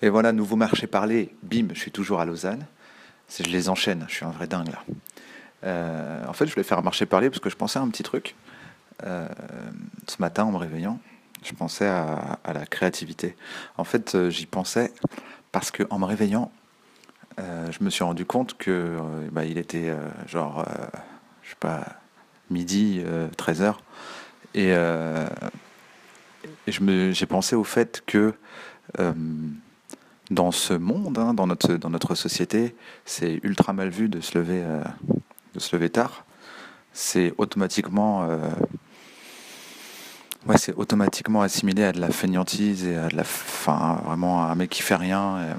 Et voilà, nouveau marché parlé, bim, je suis toujours à Lausanne. Je les enchaîne, je suis un vrai dingue là. Euh, en fait, je voulais faire un marché parler parce que je pensais à un petit truc. Euh, ce matin, en me réveillant, je pensais à, la créativité. En fait, euh, j'y pensais parce qu'en me réveillant, je me suis rendu compte que bah, il était genre, je sais pas, midi, 13h. Et, et j'ai pensé au fait que dans ce monde, hein, dans, notre, société, c'est ultra mal vu de se lever, euh, de se lever tard. C'est automatiquement, euh, ouais, automatiquement assimilé à de la fainéantise et à de la, enfin, vraiment un mec qui fait rien.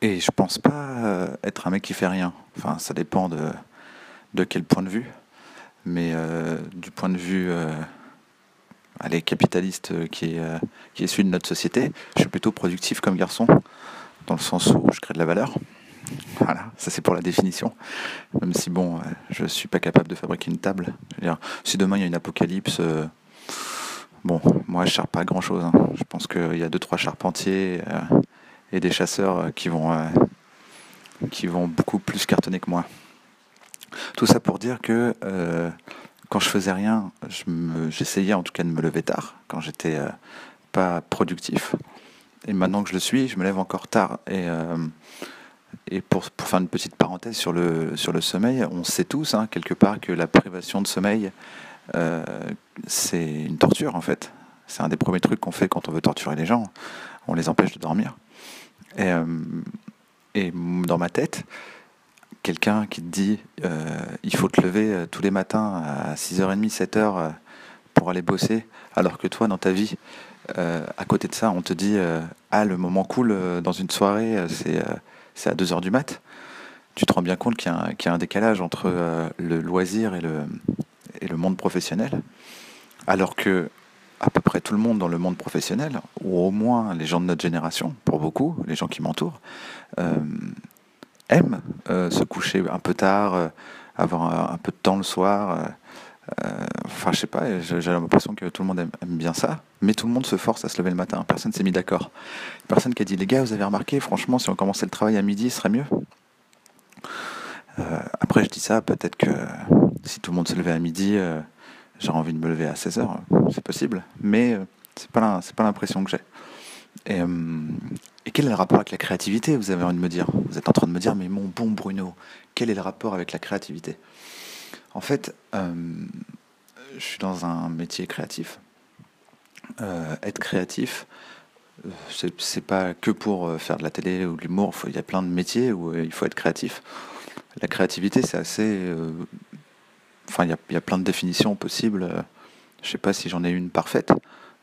Et, et je pense pas euh, être un mec qui fait rien. Enfin, ça dépend de, de quel point de vue. Mais du point de vue allez, capitaliste euh, qui est, euh, qui de notre société. Je suis plutôt productif comme garçon, dans le sens où je crée de la valeur. Voilà, ça c'est pour la définition. Même si bon, euh, je suis pas capable de fabriquer une table. Si demain il y a une apocalypse, bon, moi je charpe pas grand chose. Hein. Je pense qu'il y a deux trois charpentiers et des chasseurs qui vont qui vont beaucoup plus cartonner que moi. Tout ça pour dire que quand je faisais rien, j'essayais en tout cas de me lever tard, quand j'étais euh, pas productif. Et maintenant que je le suis, je me lève encore tard. Et, euh, pour, faire une petite parenthèse sur le, sur le sommeil, on sait tous, hein, quelque part, que la privation de sommeil, euh, c'est une torture en fait. C'est un des premiers trucs qu'on fait quand on veut torturer les gens. On les empêche de dormir. Et dans ma tête, quelqu'un qui te dit euh, il faut te lever euh, tous les matins à 6h30, 7h euh, pour aller bosser, alors que toi, dans ta vie, à côté de ça, on te dit ah, le moment cool dans une soirée, c'est à 2h du mat. Tu te rends bien compte qu'il y, a un décalage entre le loisir et le, et le monde professionnel, alors que à peu près tout le monde dans le monde professionnel, ou au moins les gens de notre génération, pour beaucoup, les gens qui m'entourent, euh, se coucher un peu tard, euh, avoir un, peu de temps le soir. Euh, enfin, je sais pas, j'ai l'impression que tout le monde aime, bien ça, mais tout le monde se force à se lever le matin. Personne s'est mis d'accord. Personne qui a dit, les gars, vous avez remarqué, franchement, si on commençait le travail à midi, ce serait mieux? après, je dis ça, peut-être que si tout le monde se levait à midi, j'aurais envie de me lever à 16h, c'est possible, mais c'est pas pas l'impression que j'ai. Et, quel est le rapport avec la créativité Vous avez envie de me dire? Vous êtes en train de me dire, mais mon bon Bruno, quel est le rapport avec la créativité? En fait, euh, je suis dans un métier créatif. Euh, être créatif, euh, c'est pas que pour faire de la télé ou de l'humour. Il y a plein de métiers où il faut être créatif. La créativité, c'est assez. Enfin, il y, y, a, plein de définitions possibles. Je sais pas si j'en ai une parfaite,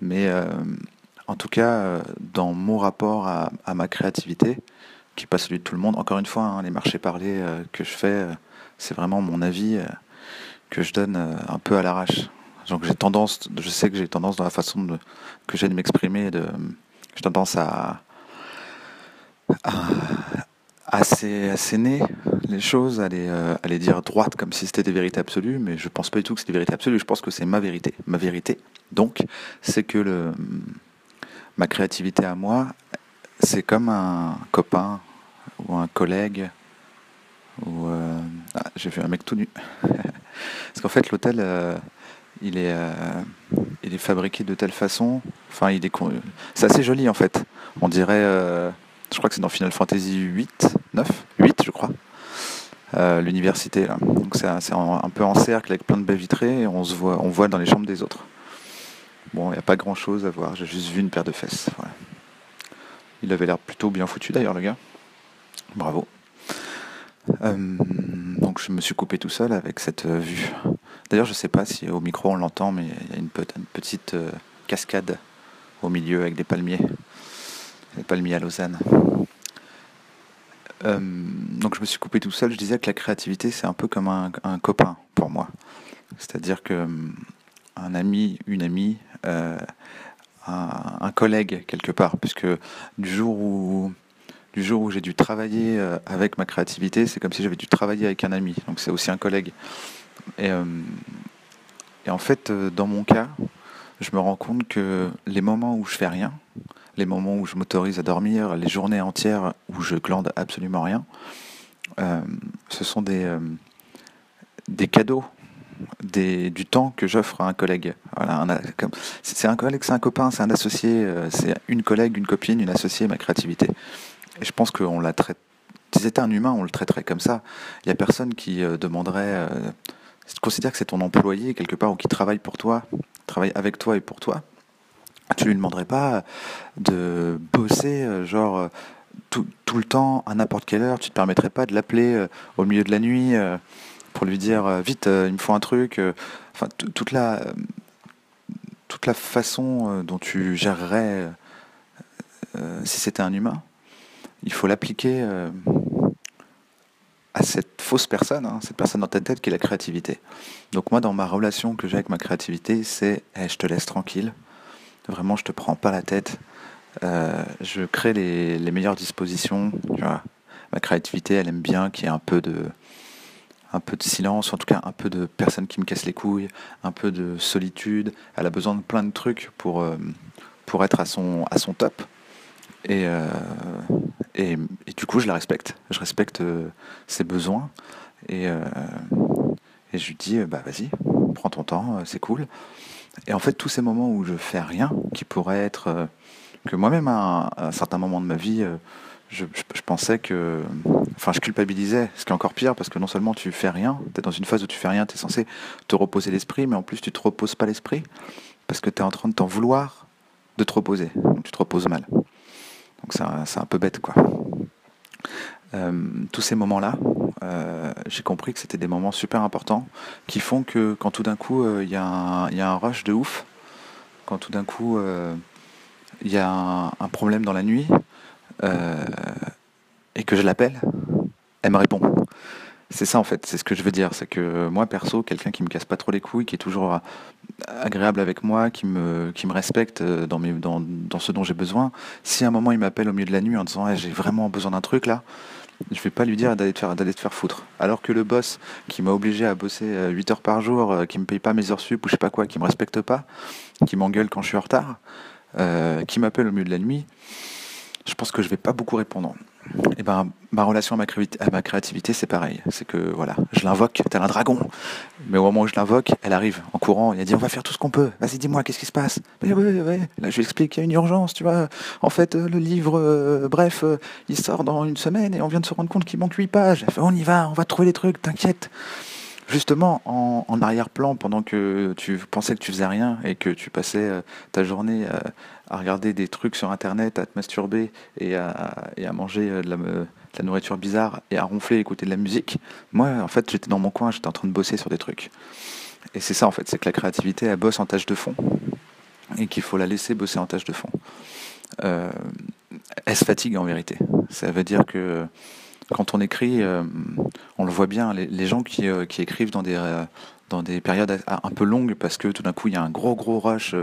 mais en tout cas, euh, dans mon rapport à, ma créativité, qui n'est pas celui de tout le monde, encore une fois, hein, les marchés parlés euh, que je fais, euh, c'est vraiment mon avis que je donne un peu à l'arrache. Donc j'ai tendance, je sais que j'ai tendance dans la façon que j'ai de m'exprimer, j'ai tendance à, à, asséner les choses, à les, à dire droite comme si c'était des vérités absolues, mais je pense pas du tout que c'est des vérités absolues, je pense que c'est ma vérité. Ma vérité, donc, c'est que le, ma créativité à moi, c'est comme un copain ou un collègue. Euh, ah, j'ai vu un mec tout nu. Parce qu'en fait, l'hôtel, euh, il est, euh, il est fabriqué de telle façon. Enfin, il est, c'est assez joli en fait. On dirait, je crois que c'est dans Final Fantasy 8, 9, 8, je crois. l'université là. Donc c'est un, un, peu en cercle avec plein de baies vitrées et on se voit, on voit dans les chambres des autres. Bon, il n'y a pas grand chose à voir, j'ai juste vu une paire de fesses. Il avait l'air plutôt bien foutu d'ailleurs, le gars. Bravo. Euh, donc je me suis coupé tout seul avec cette euh, vue. D'ailleurs, je ne sais pas si au micro on l'entend, mais il y a une, petite euh, cascade au milieu avec des palmiers. Des palmiers à Lausanne. donc je me suis coupé tout seul. Je disais que la créativité, c'est un peu comme un, un copain pour moi. C'est-à-dire que un ami, une amie, euh, un, collègue quelque part, puisque du jour où du jour où j'ai dû travailler euh, avec ma créativité, c'est comme si j'avais dû travailler avec un ami. Donc c'est aussi un collègue. Et, euh, en fait, dans mon cas, je me rends compte que les moments où je fais rien, les moments où je m'autorise à dormir, les journées entières où je glande absolument rien, ce sont des, des cadeaux, du temps que j'offre à un collègue. Voilà, c'est un collègue, c'est un copain, c'est un associé, euh, c'est une collègue, une copine, une associée, ma créativité. Et je pense qu'on la traite. Si c'était un humain, on le traiterait comme ça. Il n'y a personne qui demanderait. tu considères que c'est ton employé quelque part ou qui travaille pour toi, travaille avec toi et pour toi tu lui demanderais pas de bosser euh, genre euh, tout, tout, le temps à n'importe quelle heure. Tu te permettrais pas de l'appeler euh, au milieu de la nuit pour lui dire vite, il me faut un truc. Enfin, toute la toute la façon dont tu gérerais si c'était un humain, il faut l'appliquer à cette fausse personne, hein, cette personne dans ta tête qui est la créativité. Donc moi, dans ma relation que j'ai avec ma créativité, c'est je te laisse tranquille. Vraiment, je te prends pas la tête. Euh, je crée les, meilleures dispositions. Ma créativité, elle aime bien qu'il y ait un peu de, un peu de silence, en tout cas un peu de personnes qui me cassent les couilles, un peu de solitude. Elle a besoin de plein de trucs pour, euh, pour être à son, à son top. Et, euh, et, du coup, je la respecte. Je respecte ses besoins. Et, et je lui dis, bah vas-y, prends ton temps, c'est cool. Et en fait, tous ces moments où je fais rien, qui pourraient être euh, que moi-même à, un certain moment de ma vie, je, pensais que, enfin, je culpabilisais, ce qui est encore pire parce que non seulement tu fais rien, tu es dans une phase où tu fais rien, tu es censé te reposer l'esprit, mais en plus tu te reposes pas l'esprit parce que tu es en train de t'en vouloir de te reposer, donc tu te reposes mal. Donc c'est un, peu bête quoi. Euh, tous ces moments-là, euh, j'ai compris que c'était des moments super importants qui font que quand tout d'un coup euh, il y, a un rush de ouf, quand tout d'un coup il y a un, problème dans la nuit et que je l'appelle, elle me répond. C'est ça en fait, c'est ce que je veux dire, c'est que moi perso, quelqu'un qui me casse pas trop les couilles, qui est toujours agréable avec moi, qui me, qui me respecte dans, dans, dans ce dont j'ai besoin, si à un moment il m'appelle au milieu de la nuit en disant j'ai vraiment besoin d'un truc là, je vais pas lui dire d'aller te faire, d'aller te faire foutre. Alors que le boss qui m'a obligé à bosser 8 euh, heures par jour, euh, qui me paye pas mes heures sup ou je sais pas quoi, qui me respecte pas, qui m'engueule quand je suis en retard, euh, qui m'appelle au milieu de la nuit, je pense que je vais pas beaucoup répondre. Et eh ben, ma relation à ma, créativité, c'est pareil. C'est que voilà, je l'invoque tel un dragon. Mais au moment où je l'invoque, elle arrive en courant. Elle dit on va faire tout ce qu'on peut. Vas-y, dis-moi, qu'est-ce qui se passe? Là, je lui explique qu'il y a une urgence, tu vois. En fait, euh, le livre, euh, bref, euh, il sort dans une semaine et on vient de se rendre compte qu'il manque 8 pages. Elle fait on y va, on va trouver les trucs, t'inquiète justement en, arrière-plan pendant que tu pensais que tu faisais rien et que tu passais euh, ta journée à, regarder des trucs sur internet, à te masturber et à, manger euh, de la, nourriture bizarre et à ronfler, écouter de la musique, moi en fait j'étais dans mon coin, j'étais en train de bosser sur des trucs. Et c'est ça en fait, c'est que la créativité elle bosse en tâche de fond et qu'il faut la laisser bosser en tâche de fond. Euh, elle se fatigue en vérité. Ça veut dire que quand on écrit, euh, on le voit bien, les, gens euh, qui, écrivent dans des, euh, dans des périodes un peu longues parce que tout d'un coup il y a un gros gros rush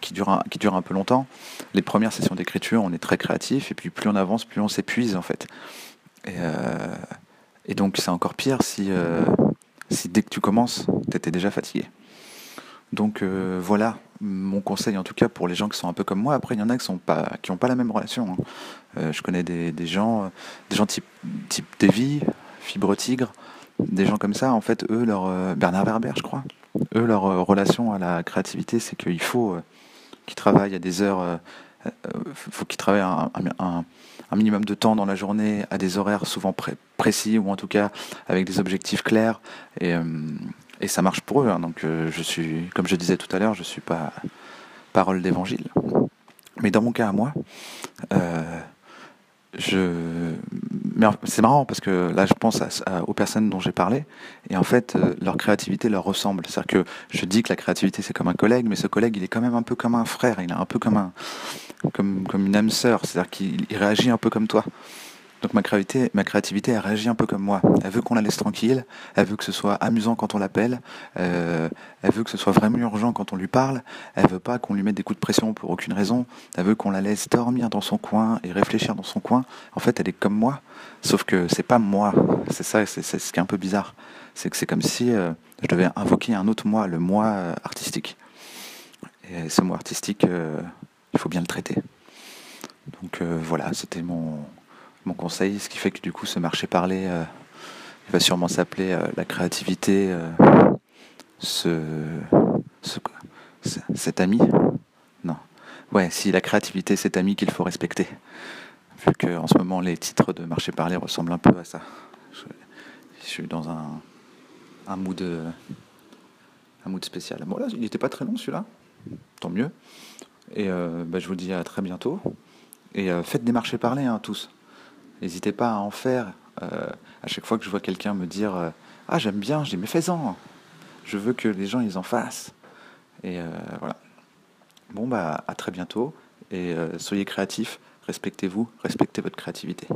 qui, dure un, qui dure un peu longtemps. Les premières sessions d'écriture, on est très créatif et puis plus on avance, plus on s'épuise en fait. Et, donc c'est encore pire si, si dès que tu commences, tu étais déjà fatigué. Donc voilà mon conseil en tout cas pour les gens qui sont un peu comme moi. Après il y en a qui n'ont pas, la même relation. Hein. Euh, je connais des, gens, des gens type, type Davy, Fibre Tigre, des gens comme ça. En fait, eux, leur euh, Bernard Werber, je crois. Eux, leur euh, relation à la créativité, c'est qu'il faut qu'ils travaillent à des heures. faut qu'ils travaillent un, un, minimum de temps dans la journée à des horaires souvent précis ou en tout cas avec des objectifs clairs et, et ça marche pour eux. Hein. donc je suis, comme je disais tout à l'heure, je suis pas parole d'évangile. Mais dans mon cas à moi, je c'est marrant parce que là je pense aux personnes dont j'ai parlé et en fait euh, leur créativité leur ressemble c'est à dire que je dis que la créativité c'est comme un collègue mais ce collègue il est quand même un peu comme un frère il est un peu comme un comme comme une âme sœur c'est à dire qu'il réagit un peu comme toi donc ma créativité, ma créativité, elle réagit un peu comme moi. Elle veut qu'on la laisse tranquille, elle veut que ce soit amusant quand on l'appelle, euh, elle veut que ce soit vraiment urgent quand on lui parle, elle veut pas qu'on lui mette des coups de pression pour aucune raison, elle veut qu'on la laisse dormir dans son coin et réfléchir dans son coin. En fait, elle est comme moi, sauf que c'est pas moi. C'est ça, c'est ce qui est un peu bizarre. C'est que c'est comme si euh, je devais invoquer un autre moi, le moi euh, artistique. Et ce moi artistique, il faut bien le traiter. Donc voilà, c'était mon, mon conseil, ce qui fait que du coup ce marché parler il va sûrement s'appeler la créativité, ce, cet ami. Non. Ouais, si la créativité, cet ami qu'il faut respecter. Vu qu'en ce moment, les titres de marché parler ressemblent un peu à ça. Je, suis dans un, un mood, spécial. Bon, là, il n'était pas très long celui-là. Tant mieux. Et euh, bah, je vous dis à très bientôt. Et euh, faites des marchés parler, hein, tous. N'hésitez pas à en faire. Euh, à chaque fois que je vois quelqu'un me dire Ah, j'aime bien, je dis Mais fais-en Je veux que les gens ils en fassent. Et voilà. Bon, bah, à très bientôt. Et soyez créatifs, respectez-vous, respectez votre créativité.